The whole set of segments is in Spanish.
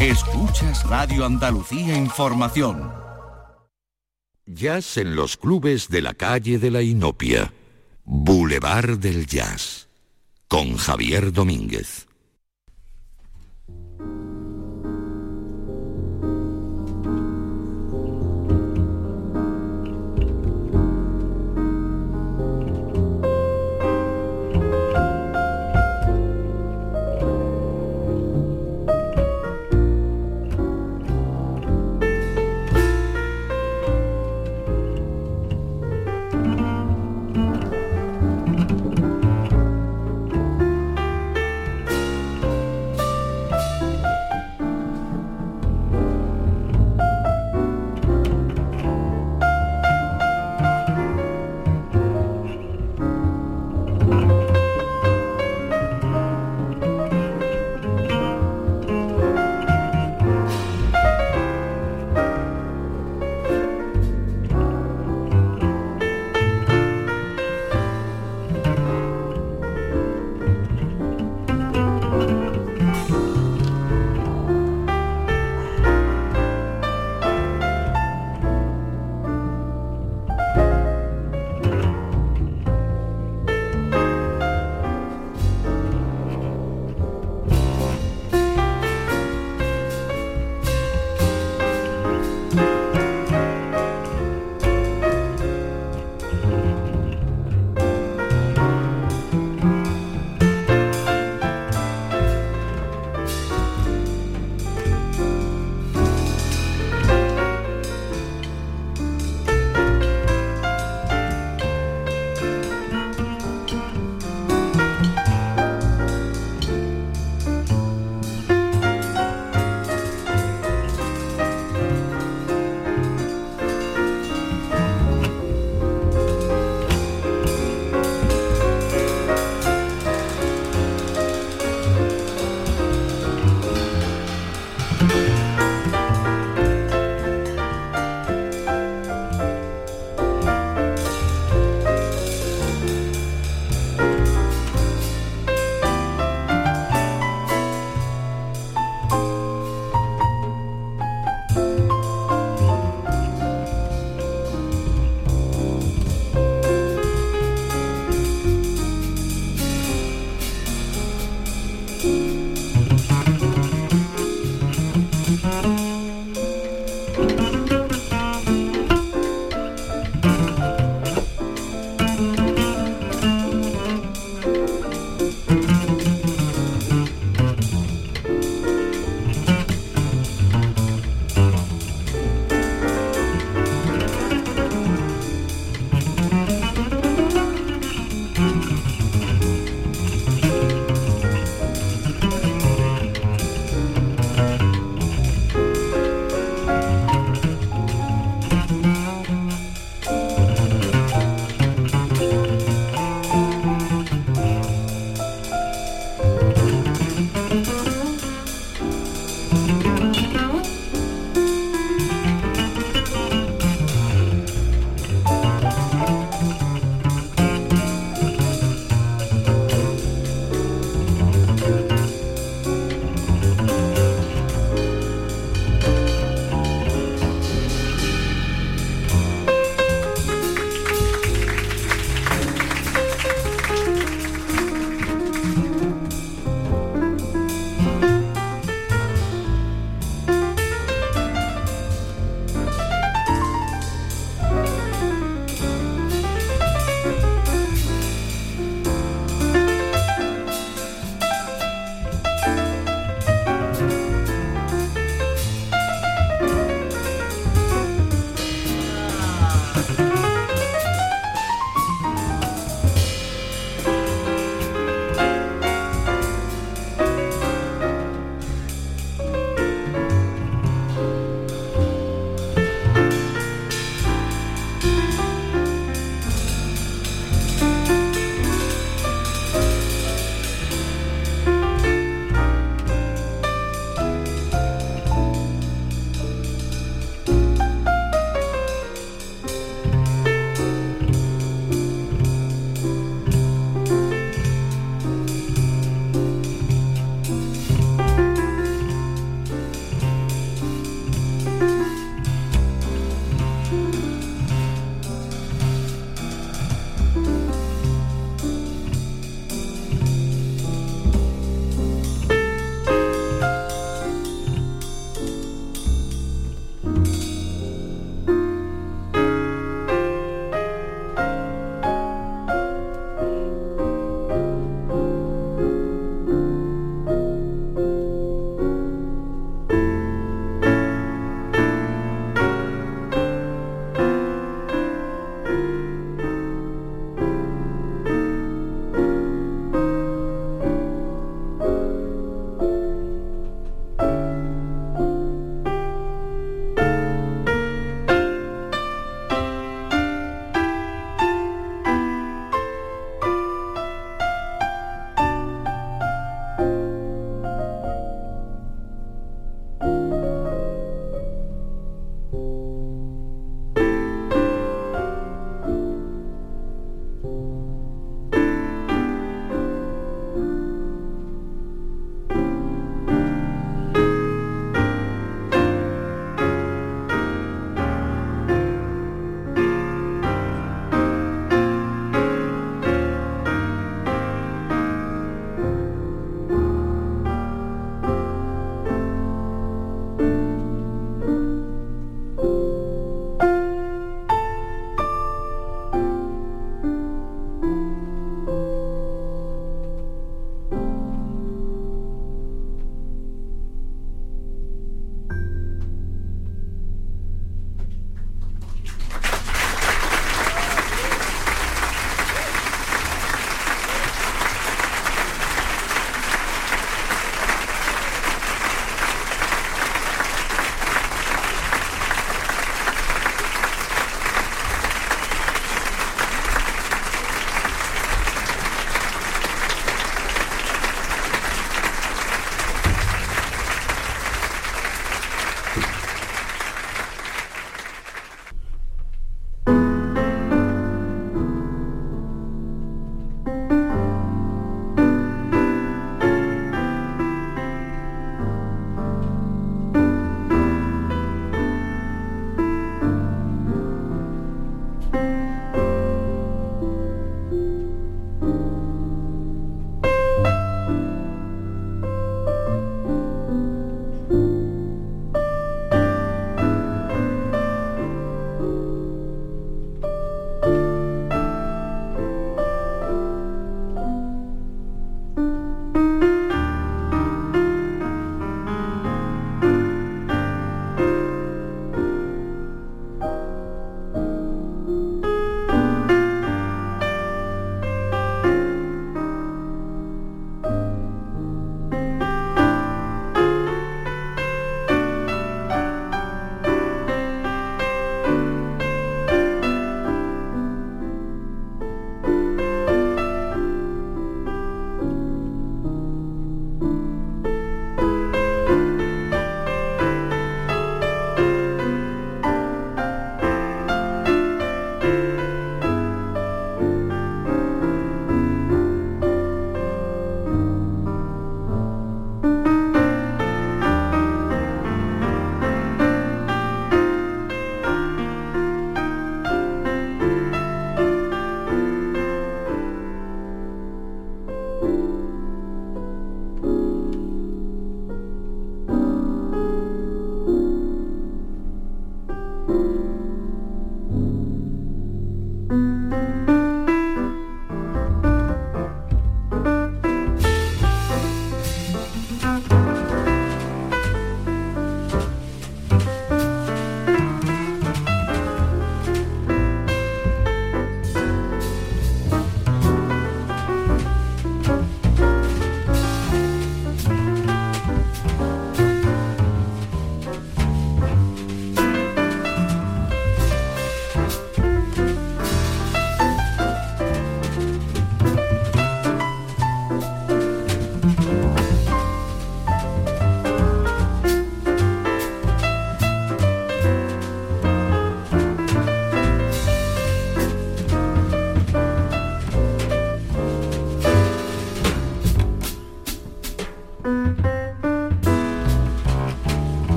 Escuchas Radio Andalucía Información. Jazz en los clubes de la calle de la Inopia. Boulevard del Jazz. Con Javier Domínguez.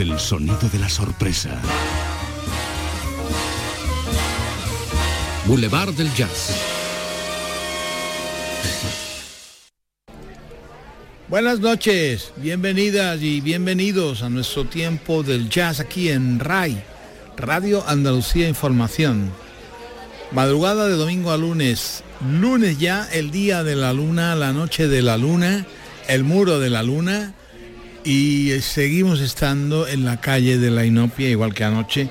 El sonido de la sorpresa. Boulevard del Jazz. Buenas noches, bienvenidas y bienvenidos a nuestro tiempo del jazz aquí en RAI, Radio Andalucía Información. Madrugada de domingo a lunes, lunes ya, el día de la luna, la noche de la luna, el muro de la luna y seguimos estando en la calle de la Inopia, igual que anoche.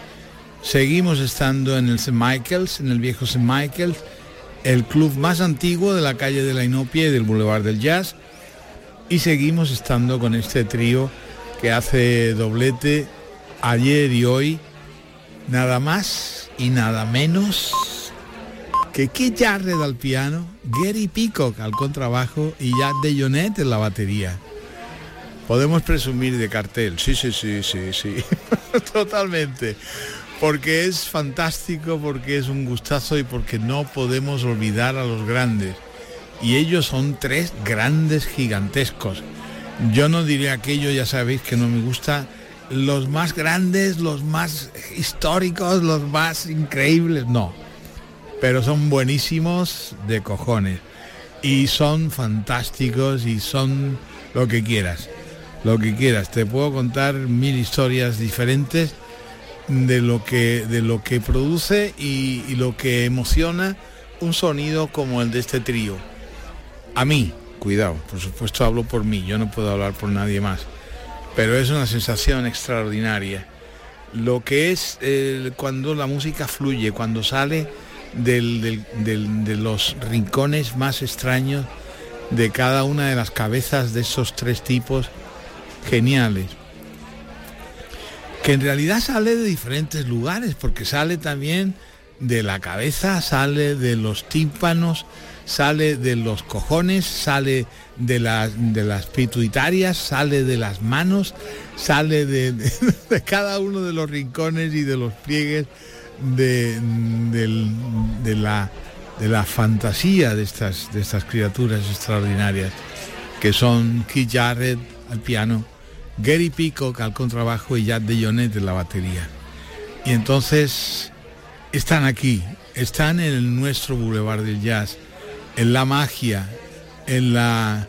Seguimos estando en el St. Michael's, en el viejo St. Michael's, el club más antiguo de la calle de la Inopia y del Boulevard del Jazz. Y seguimos estando con este trío que hace doblete ayer y hoy, nada más y nada menos que Keith Jarrett al piano, Gary Peacock al contrabajo y Jack DeJohnette en la batería. Podemos presumir de cartel, sí, sí, sí, sí, sí, totalmente. Porque es fantástico, porque es un gustazo y porque no podemos olvidar a los grandes. Y ellos son tres grandes gigantescos. Yo no diré aquello, ya sabéis que no me gusta. Los más grandes, los más históricos, los más increíbles, no. Pero son buenísimos de cojones. Y son fantásticos y son lo que quieras lo que quieras. Te puedo contar mil historias diferentes de lo que, de lo que produce y, lo que emociona un sonido como el de este trío. A mí, cuidado, por supuesto hablo por mí, yo no puedo hablar por nadie más, pero es una sensación extraordinaria. Lo que es cuando la música fluye, cuando sale de los rincones más extraños de cada una de las cabezas de esos tres tipos geniales. Que en realidad sale de diferentes lugares, porque sale también de la cabeza, sale de los tímpanos, sale de los cojones, sale de las, de las pituitarias, sale de las manos, sale de, de- cada uno de los rincones y de los pliegues de, de la, la fantasía de estas, de estas criaturas extraordinarias, que son Keith Jarrett al piano, Gary Peacock al contrabajo y Jack DeJohnette en la batería. Y entonces están aquí, están en nuestro Boulevard del Jazz, en la magia, en la,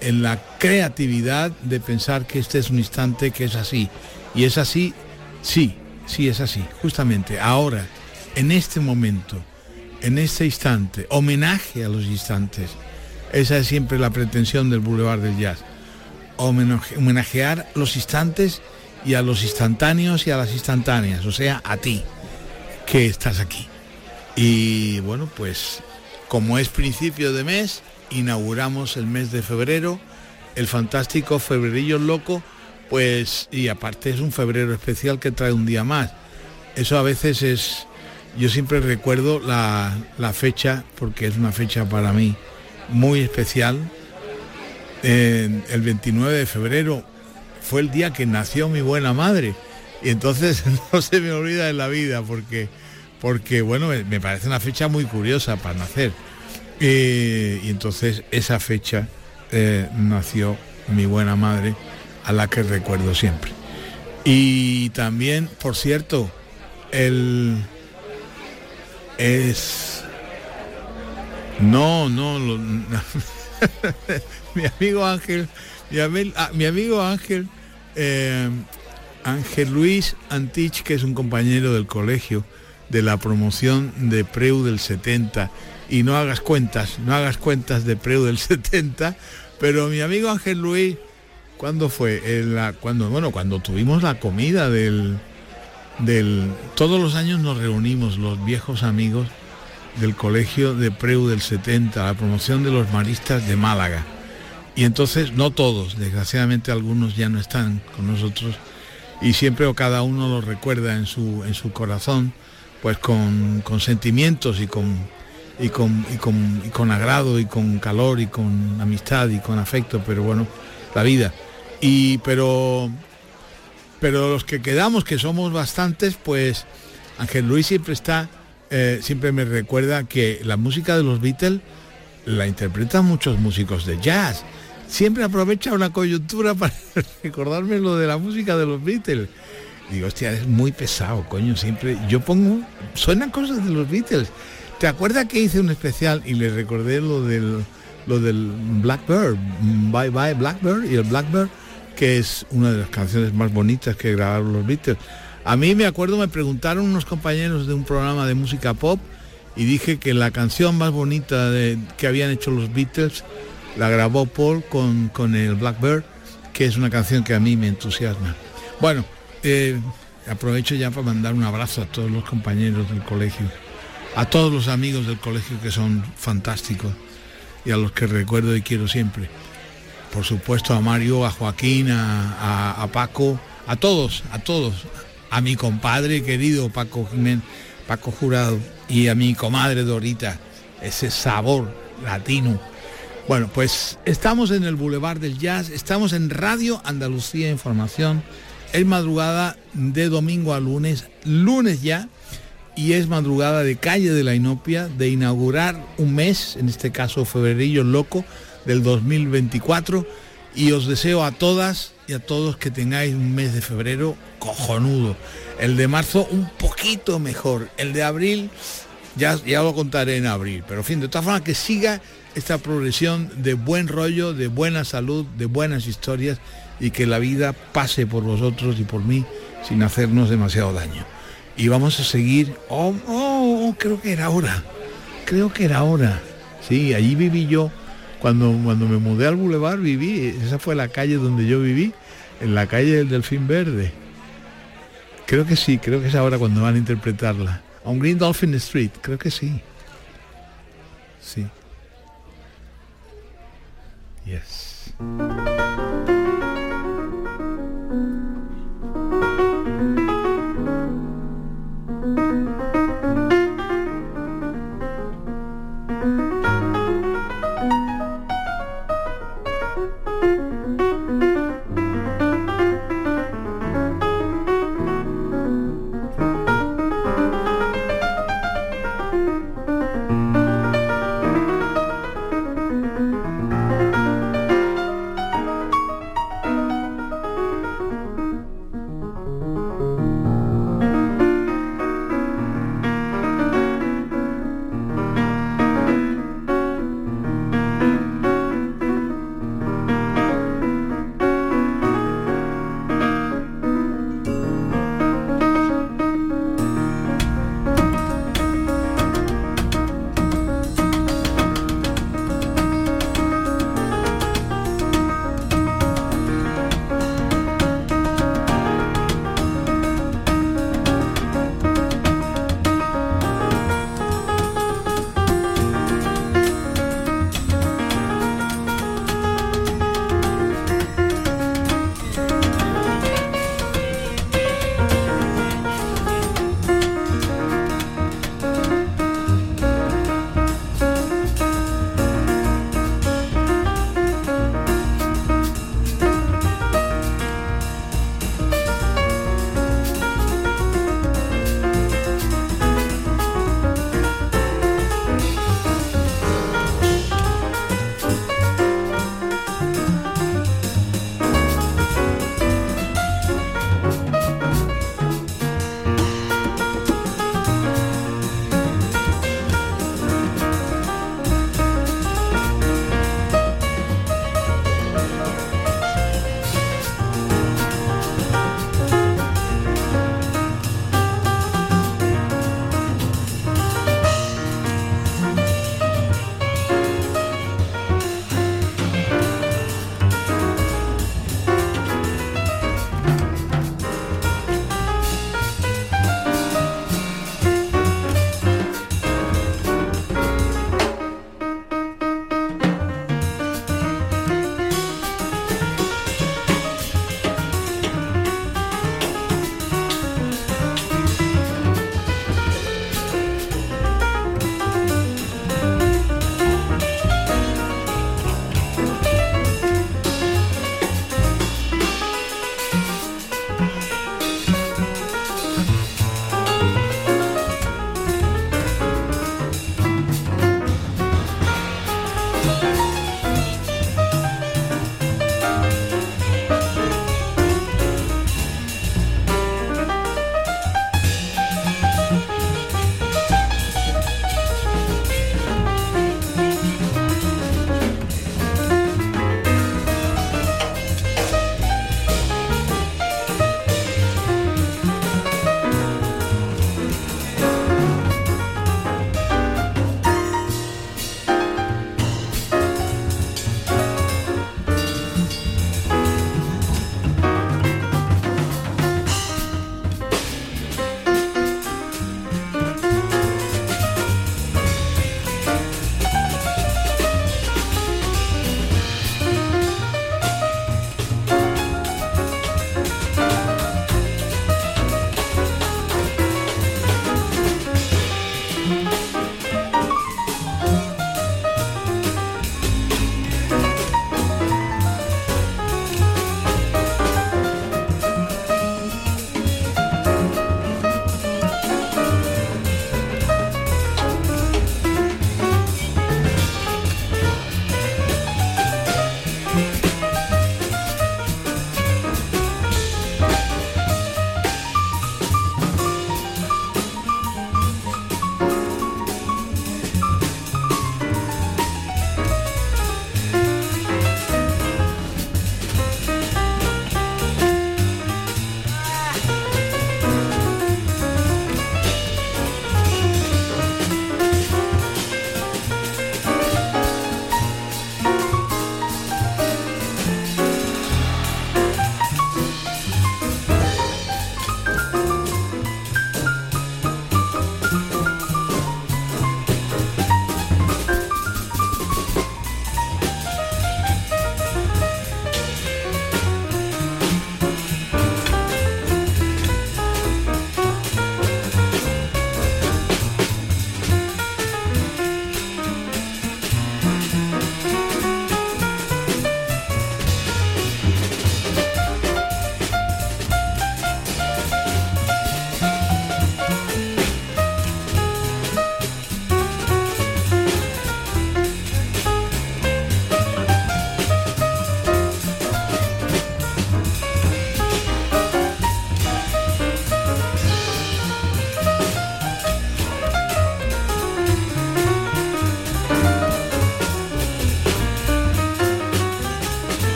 en la creatividad de pensar que este es un instante que es así. Y es así, sí, sí es así, justamente ahora, en este momento, en este instante, homenaje a los instantes. Esa es siempre la pretensión del Boulevard del Jazz. Homenaje- homenajear los instantes y a los instantáneos y a las instantáneas, o sea, a ti, que estás aquí. Y bueno, pues como es principio de mes, inauguramos el mes de febrero, el fantástico Febrerillo Loco, pues y aparte es un febrero especial que trae un día más. Eso a veces es, yo siempre recuerdo la, la fecha, porque es una fecha para mí muy especial. El 29 de febrero fue el día que nació mi buena madre. Y entonces no se me olvida en la vida porque, porque bueno, me, parece una fecha muy curiosa para nacer. Y entonces esa fecha eh, nació mi buena madre, a la que recuerdo siempre. Y también, por cierto, el es no, no, mi amigo Ángel, mi, ah, mi amigo Ángel, eh, Ángel Luis Antich, que es un compañero del colegio de la promoción de Preu del 70, y no hagas cuentas, no hagas cuentas de Preu del 70, pero mi amigo Ángel Luis, ¿cuándo fue? En la- cuando, bueno, cuando tuvimos la comida del, del... Todos los años nos reunimos los viejos amigos del colegio de Preu del 70, la promoción de los maristas de Málaga. Y entonces, no todos, desgraciadamente algunos ya no están con nosotros y siempre o cada uno lo recuerda en su, en su corazón, pues con, con sentimientos y con, y, con, y, con, y con agrado y con calor y con amistad y con afecto, pero bueno, la vida. Y pero pero los que quedamos, que somos bastantes, pues Ángel Luis siempre está, eh, siempre me recuerda que la música de los Beatles la interpretan muchos músicos de jazz siempre aprovecha una coyuntura para recordarme lo de la música de los Beatles. Digo, hostia, es muy pesado, coño, siempre. Yo pongo, suenan cosas de los Beatles. ¿Te acuerdas que hice un especial y le recordé lo del, lo del Blackbird, Bye Bye Blackbird y el Blackbird, que es una de las canciones más bonitas que grabaron los Beatles? A mí me acuerdo, me preguntaron unos compañeros de un programa de música pop y dije que la canción más bonita que habían hecho los Beatles la grabó Paul con, con el Blackbird, que es una canción que a mí me entusiasma. Bueno, eh, aprovecho ya para mandar un abrazo a todos los compañeros del colegio, a todos los amigos del colegio que son fantásticos y a los que recuerdo y quiero siempre. Por supuesto a Mario, a Joaquín, a Paco, a todos, a todos, a mi compadre querido Paco Jiménez, Paco Jurado y a mi comadre Dorita, ese sabor latino. Bueno, pues estamos en el Boulevard del Jazz, estamos en Radio Andalucía Información, es madrugada de domingo a lunes, lunes ya, y es madrugada de calle de la Inopia, de inaugurar un mes, en este caso febrerillo loco del 2024, y os deseo a todas y a todos que tengáis un mes de febrero cojonudo. El de marzo un poquito mejor. El de abril ya, ya lo contaré en abril. Pero en fin, de todas formas que siga esta progresión de buen rollo, de buena salud, de buenas historias y que la vida pase por vosotros y por mí sin hacernos demasiado daño. Y vamos a seguir. Oh, oh, oh creo que era hora. Creo que era hora. Sí, allí viví yo cuando, cuando me mudé al Boulevard viví, esa fue la calle donde yo viví, en la calle del Delfín Verde. Creo que sí, creo que es ahora cuando van a interpretarla. On Green Dolphin Street, creo que sí. Sí. Yes.